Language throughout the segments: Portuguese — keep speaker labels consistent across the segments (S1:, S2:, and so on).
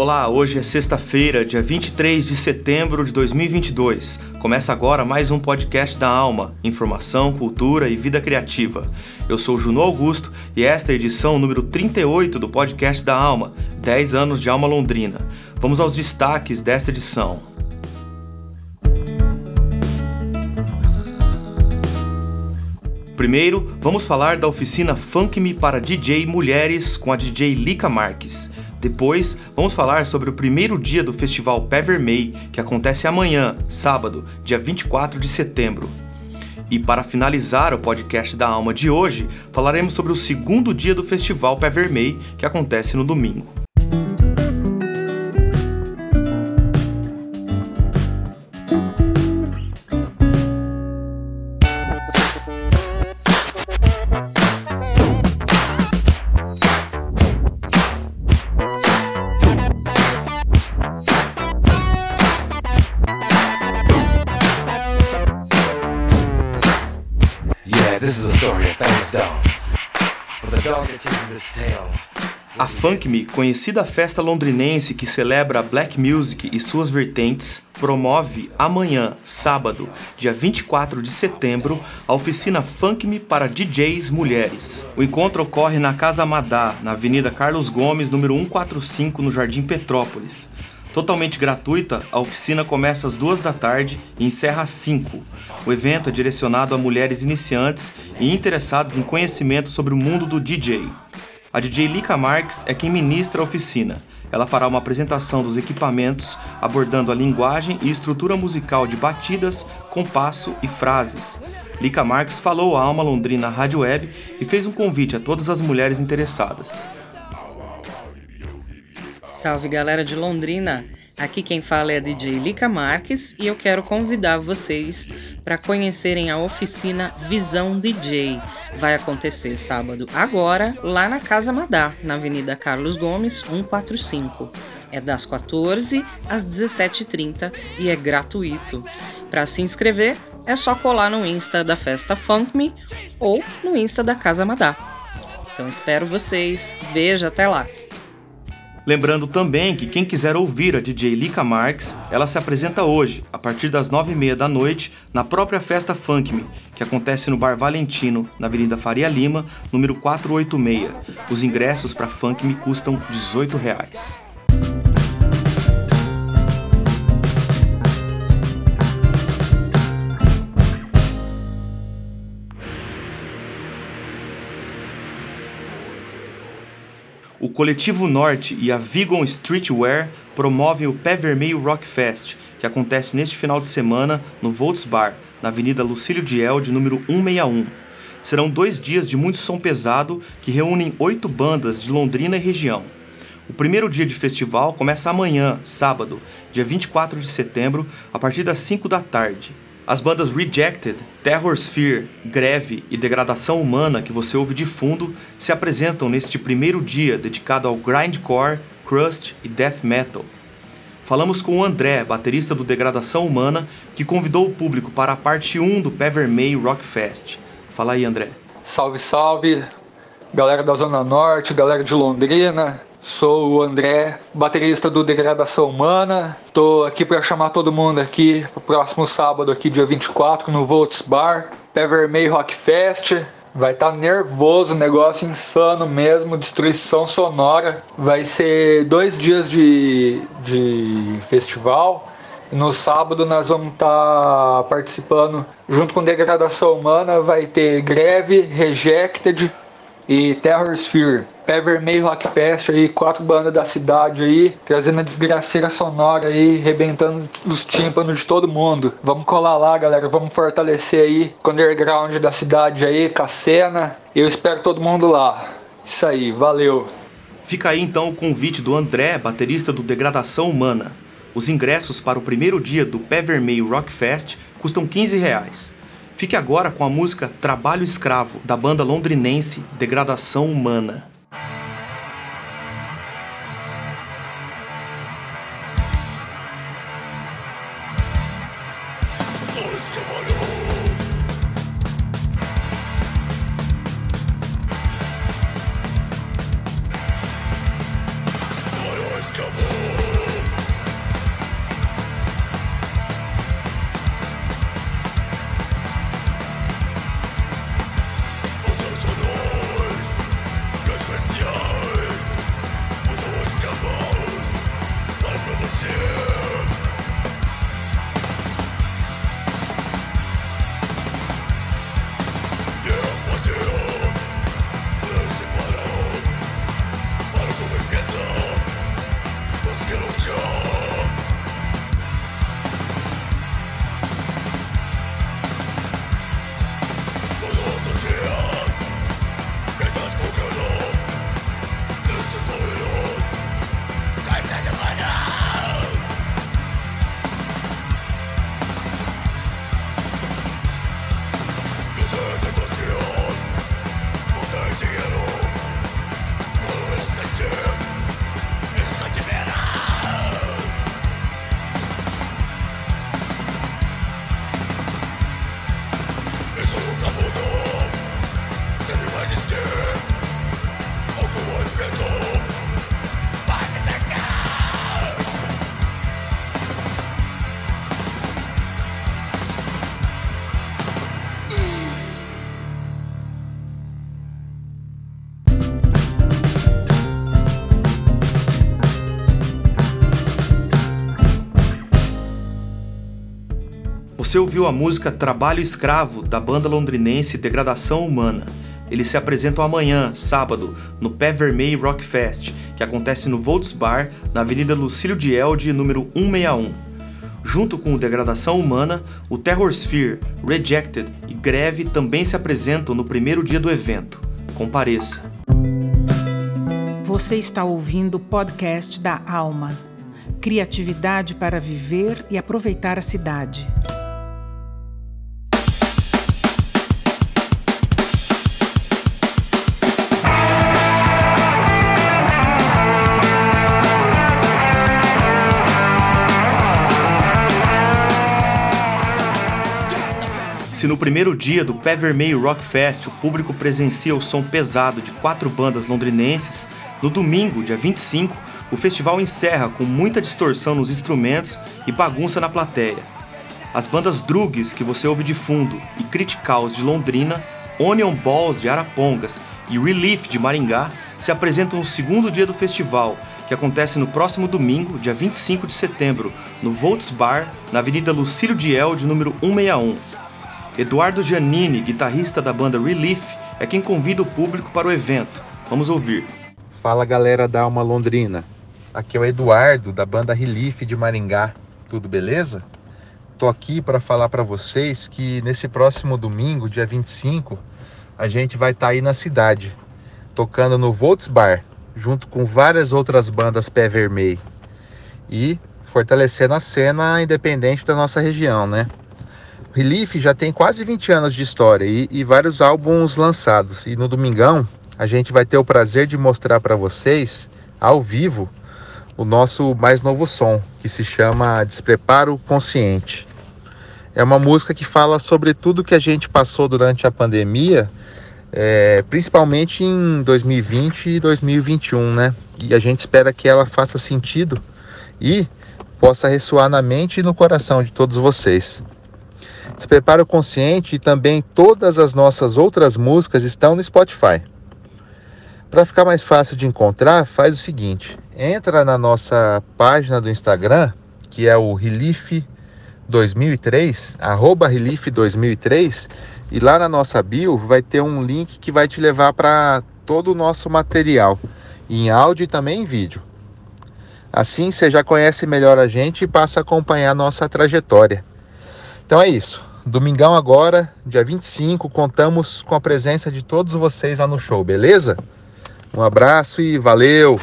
S1: Olá, hoje é sexta-feira, dia 23 de setembro de 2022. Começa agora mais um podcast da Alma, informação, cultura e vida criativa. Eu sou Juno Augusto e esta é a edição número 38 do podcast da Alma, 10 anos de Alma Londrina. Vamos aos destaques desta edição. Primeiro, vamos falar da oficina Funk Me para DJ Mulheres com a DJ Lica Marques. Depois, vamos falar sobre o primeiro dia do festival Pé Vermelho, que acontece amanhã, sábado, dia 24 de setembro. E para finalizar o podcast da Alma de hoje, falaremos sobre o segundo dia do festival Pé Vermelho, que acontece no domingo. A Funk Me, conhecida festa londrinense que celebra black music e suas vertentes, promove amanhã, sábado, dia 24 de setembro, a oficina Funk Me para DJs mulheres. O encontro ocorre na Casa Madá, na Avenida Carlos Gomes, número 145, no Jardim Petrópolis. Totalmente gratuita, a oficina começa às duas da tarde e encerra às 5. O evento é direcionado a mulheres iniciantes e interessadas em conhecimento sobre o mundo do DJ. A DJ Lika Marques é quem ministra a oficina. Ela fará uma apresentação dos equipamentos, abordando a linguagem e estrutura musical de batidas, compasso e frases. Lika Marques falou à Alma Londrina Rádio Web e fez um convite a todas as mulheres interessadas.
S2: Salve galera de Londrina! Aqui quem fala é a DJ Lica Marques e eu quero convidar vocês para conhecerem a oficina Visão DJ. Vai acontecer sábado agora, lá na Casa Madá, na Avenida Carlos Gomes, 145. É das 14 às 17h30 e é gratuito. Para se inscrever, é só colar no Insta da Festa Funk Me ou no Insta da Casa Madá. Então espero vocês. Beijo, até lá!
S1: Lembrando também que quem quiser ouvir a DJ Lika Marques, ela se apresenta hoje, a partir das nove e meia da noite, na própria festa Funk Me, que acontece no Bar Valentino, na Avenida Faria Lima, número 486. Os ingressos para Funk Me custam 18 reais. O Coletivo Norte e a Vigon Streetwear promovem o Pé Vermelho Rock Fest, que acontece neste final de semana no Volts Bar, na Avenida Lucílio Diel, de número 161. Serão dois dias de muito som pesado que reúnem oito bandas de Londrina e região. O primeiro dia de festival começa amanhã, sábado, dia 24 de setembro, a partir das 5 da tarde. As bandas Rejected, Terror Sphere, Greve e Degradação Humana que você ouve de fundo se apresentam neste primeiro dia dedicado ao grindcore, crust e death metal. Falamos com o André, baterista do Degradação Humana, que convidou o público para a parte 1 do Pé Rock Fest. Fala aí, André.
S3: Salve, salve, galera da Zona Norte, galera de Londrina, Sou o André, baterista do Degradação Humana. Tô aqui para chamar todo mundo aqui pro próximo sábado aqui dia 24 no Volts Bar, Pé Vermelho Rock Fest. Vai estar tá nervoso, negócio insano mesmo, destruição sonora. Vai ser dois dias de, de festival. No sábado nós vamos estar tá participando junto com Degradação Humana. Vai ter Greve, Rejected e Terror Sphere. Pé Vermelho Rock Fest aí, quatro bandas da cidade aí, trazendo a desgraceira sonora aí, rebentando os tímpanos de todo mundo. Vamos colar lá, galera, vamos fortalecer aí o underground da cidade aí, com a cena. Eu espero todo mundo lá. Isso aí, valeu.
S1: Fica aí então o convite do André, baterista do Degradação Humana. Os ingressos para o primeiro dia do Pé Vermelho Rock Fest custam 15 reais. Fique agora com a música Trabalho Escravo, da banda londrinense Degradação Humana. Os Você ouviu a música Trabalho Escravo, da banda londrinense Degradação Humana. Eles se apresentam amanhã, sábado, no Pé Vermelho Rock Fest, que acontece no Volts Bar, na Avenida Lucílio de Elde, número 161. Junto com o Degradação Humana, o Terror Sphere, Rejected e Greve também se apresentam no primeiro dia do evento. Compareça.
S4: Você está ouvindo o podcast da Alma. Criatividade para viver e aproveitar a cidade.
S1: Se no primeiro dia do Pé Vermelho Rock Fest o público presencia o som pesado de quatro bandas londrinenses, no domingo, dia 25, o festival encerra com muita distorção nos instrumentos e bagunça na plateia. As bandas Drugs, que você ouve de fundo, e Criticals de Londrina, Onion Balls de Arapongas e Relief de Maringá se apresentam no segundo dia do festival, que acontece no próximo domingo, dia 25 de setembro, no Volts Bar, na Avenida Lucílio de de número 161. Eduardo Giannini, guitarrista da banda Relief, é quem convida o público para o evento. Vamos ouvir.
S5: Fala galera da Alma Londrina. Aqui é o Eduardo da banda Relief de Maringá. Tudo beleza? Tô aqui para falar para vocês que nesse próximo domingo, dia 25, a gente vai estar tá aí na cidade, tocando no Volts Bar, junto com várias outras bandas pé vermelho e fortalecendo a cena independente da nossa região, né? Relief já tem quase 20 anos de história e, e vários álbuns lançados. E no domingão a gente vai ter o prazer de mostrar para vocês, ao vivo, o nosso mais novo som, que se chama Despreparo Consciente. É uma música que fala sobre tudo que a gente passou durante a pandemia, é, principalmente em 2020 e 2021, né? E a gente espera que ela faça sentido e possa ressoar na mente e no coração de todos vocês. Despreparo Consciente e também todas as nossas outras músicas estão no Spotify. Para ficar mais fácil de encontrar, faz o seguinte: entra na nossa página do Instagram, que é o Relief 2003, arroba Relief 2003, e lá na nossa bio vai ter um link que vai te levar para todo o nosso material, em áudio e também em vídeo. Assim você já conhece melhor a gente e passa a acompanhar a nossa trajetória. Então é isso. Domingão agora, dia 25, contamos com a presença de todos vocês lá no show, beleza? Um abraço e valeu!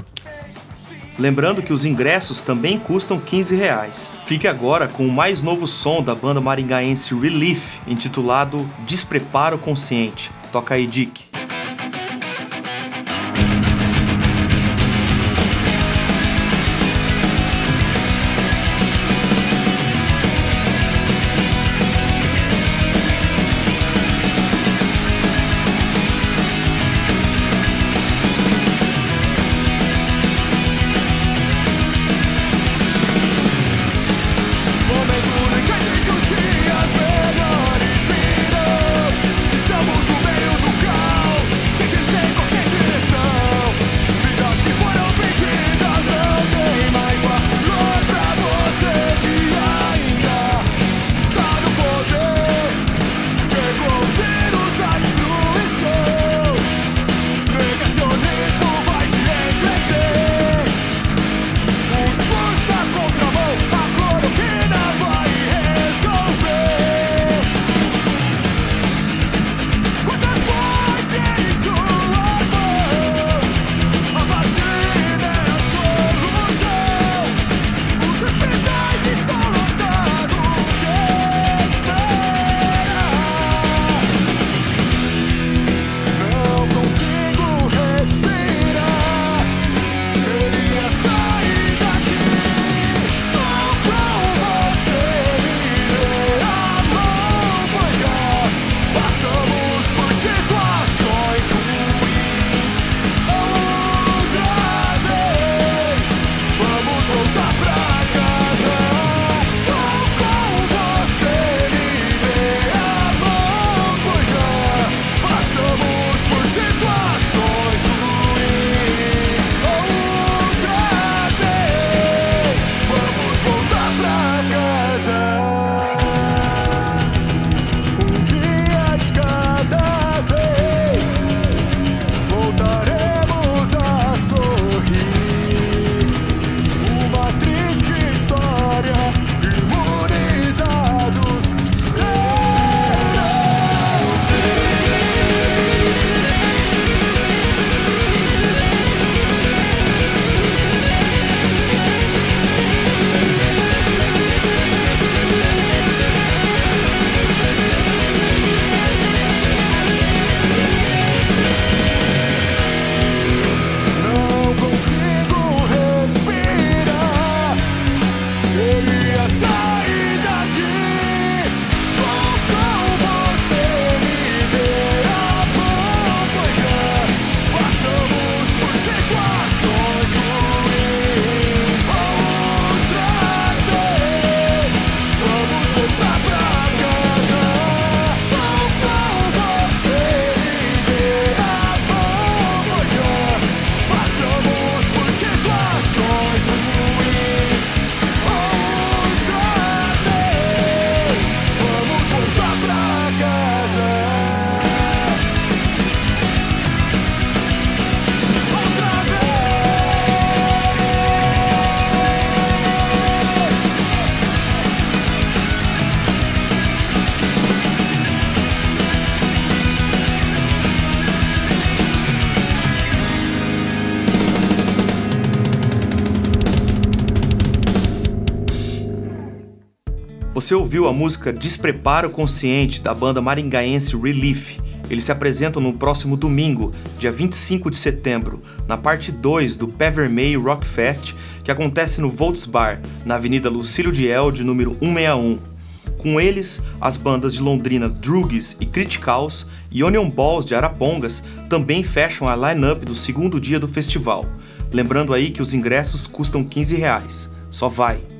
S1: Lembrando que os ingressos também custam 15 reais. Fique agora com o mais novo som da banda maringaense Relief, intitulado Despreparo Consciente. Toca aí, Dick. Papa Você ouviu a música Despreparo Consciente da banda maringaense Relief. Eles se apresentam no próximo domingo, dia 25 de setembro, na parte 2 do Pé Vermelho Rock Fest, que acontece no Volts Bar, na Avenida Lucílio de Elde, número 161. Com eles, as bandas de Londrina Drugs e Criticals e Onion Balls de Arapongas também fecham a line-up do segundo dia do festival. Lembrando aí que os ingressos custam 15 reais. Só vai!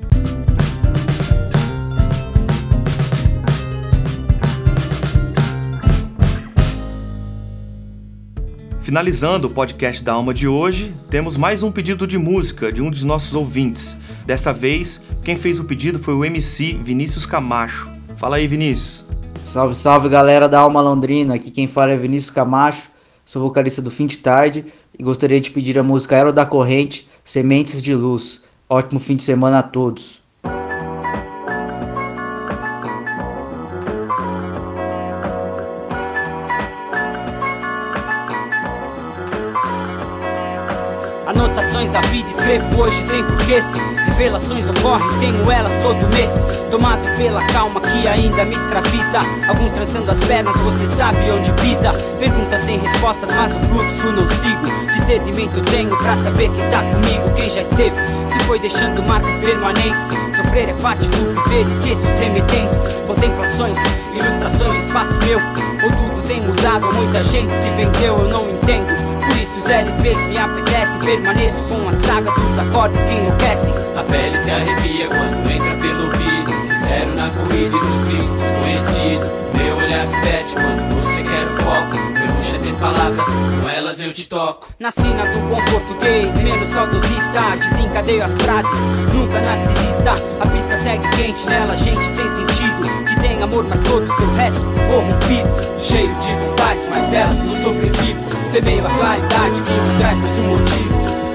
S1: Finalizando o podcast da Alma de hoje, temos mais um pedido de música de um dos nossos ouvintes. Dessa vez, quem fez o pedido foi o MC Vinícius Camacho. Fala aí, Vinícius.
S6: Salve, salve galera da Alma Londrina. Aqui quem fala é Vinícius Camacho, sou vocalista do Fim de Tarde e gostaria de pedir a música Aero da Corrente, Sementes de Luz. Ótimo fim de semana a todos.
S7: Anotações da vida escrevo hoje sem porquês Revelações ocorrem, tenho elas todo mês. Tomado pela calma que ainda me escraviza. Alguns trançando as pernas, você sabe onde pisa. Perguntas sem respostas, mas o fluxo não sigo. Discernimento tenho pra saber quem tá comigo Quem já esteve, se foi deixando marcas permanentes Sofrer é parte do viver, esqueça os remetentes. Contemplações, ilustrações, espaço meu. Ou tudo tem mudado, muita gente se vendeu, eu não entendo. Por isso os LPs me apetecem Permaneço com a saga dos acordes que enlouquecem.
S8: A pele se arrepia quando entra pelo ouvido Sincero na corrida e nos gritos Conhecido, meu olhar se perde quando você quer o foco. Meu luxo é ter palavras, com elas eu te toco.
S7: Na sina do bom português, menos saudosista Desencadeio as frases, nunca narcisista A pista segue quente, nela gente sem sentido. Que tem amor, mas todo o seu resto corrompido.
S8: Cheio de vontades, mas delas não sobrevivo. Semeio a claridade que me traz mais um motivo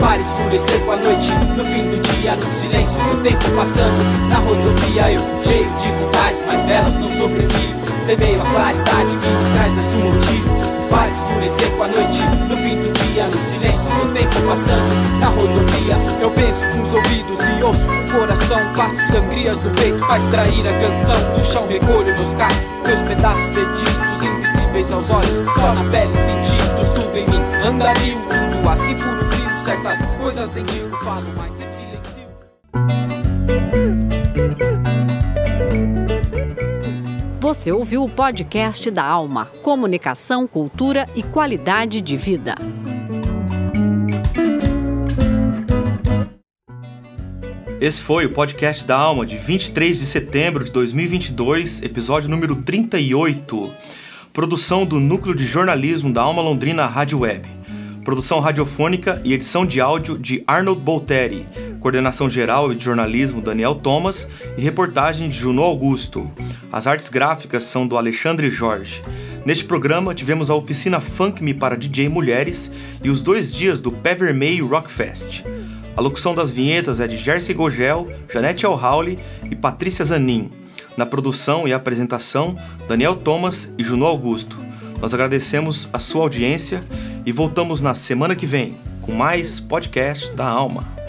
S8: para escurecer com a noite No fim do dia, no silêncio do tempo passando. Na rodovia eu, cheio de vontades Mas delas não sobrevivo. Semeio a claridade que me traz mais um motivo. Para escurecer com a noite No fim do dia, no silêncio do tempo passando. Na rodovia
S9: Eu penso com os ouvidos e ouço com o coração. Faço sangrias do peito pra extrair a canção. Do chão recolho meus carros, meus pedaços perdidos Invisíveis aos olhos, só na pele sentidos Tudo em mim. Anda mil, tudo assim frio Certas coisas nem digo, falo, mas se silencio
S10: Você ouviu o podcast da Alma, Comunicação, Cultura e Qualidade de Vida.
S1: Esse foi o podcast da Alma de 23 de setembro de 2022, episódio número 38. Produção do Núcleo de Jornalismo da Alma Londrina Rádio Web. Produção radiofônica e edição de áudio de Arnold Bolteri. Coordenação geral de jornalismo Daniel Thomas e reportagem de Juno Augusto. As artes gráficas são do Alexandre Jorge. Neste programa tivemos a oficina Funk Me para DJ Mulheres e os dois dias do Pé Vermelho Rock Fest. A locução das vinhetas é de Jersey Gogel, Janete Alhauli e Patrícia Zanin. Na produção e apresentação, Daniel Thomas e Juno Augusto. Nós agradecemos a sua audiência e voltamos na semana que vem com mais podcast da Alma.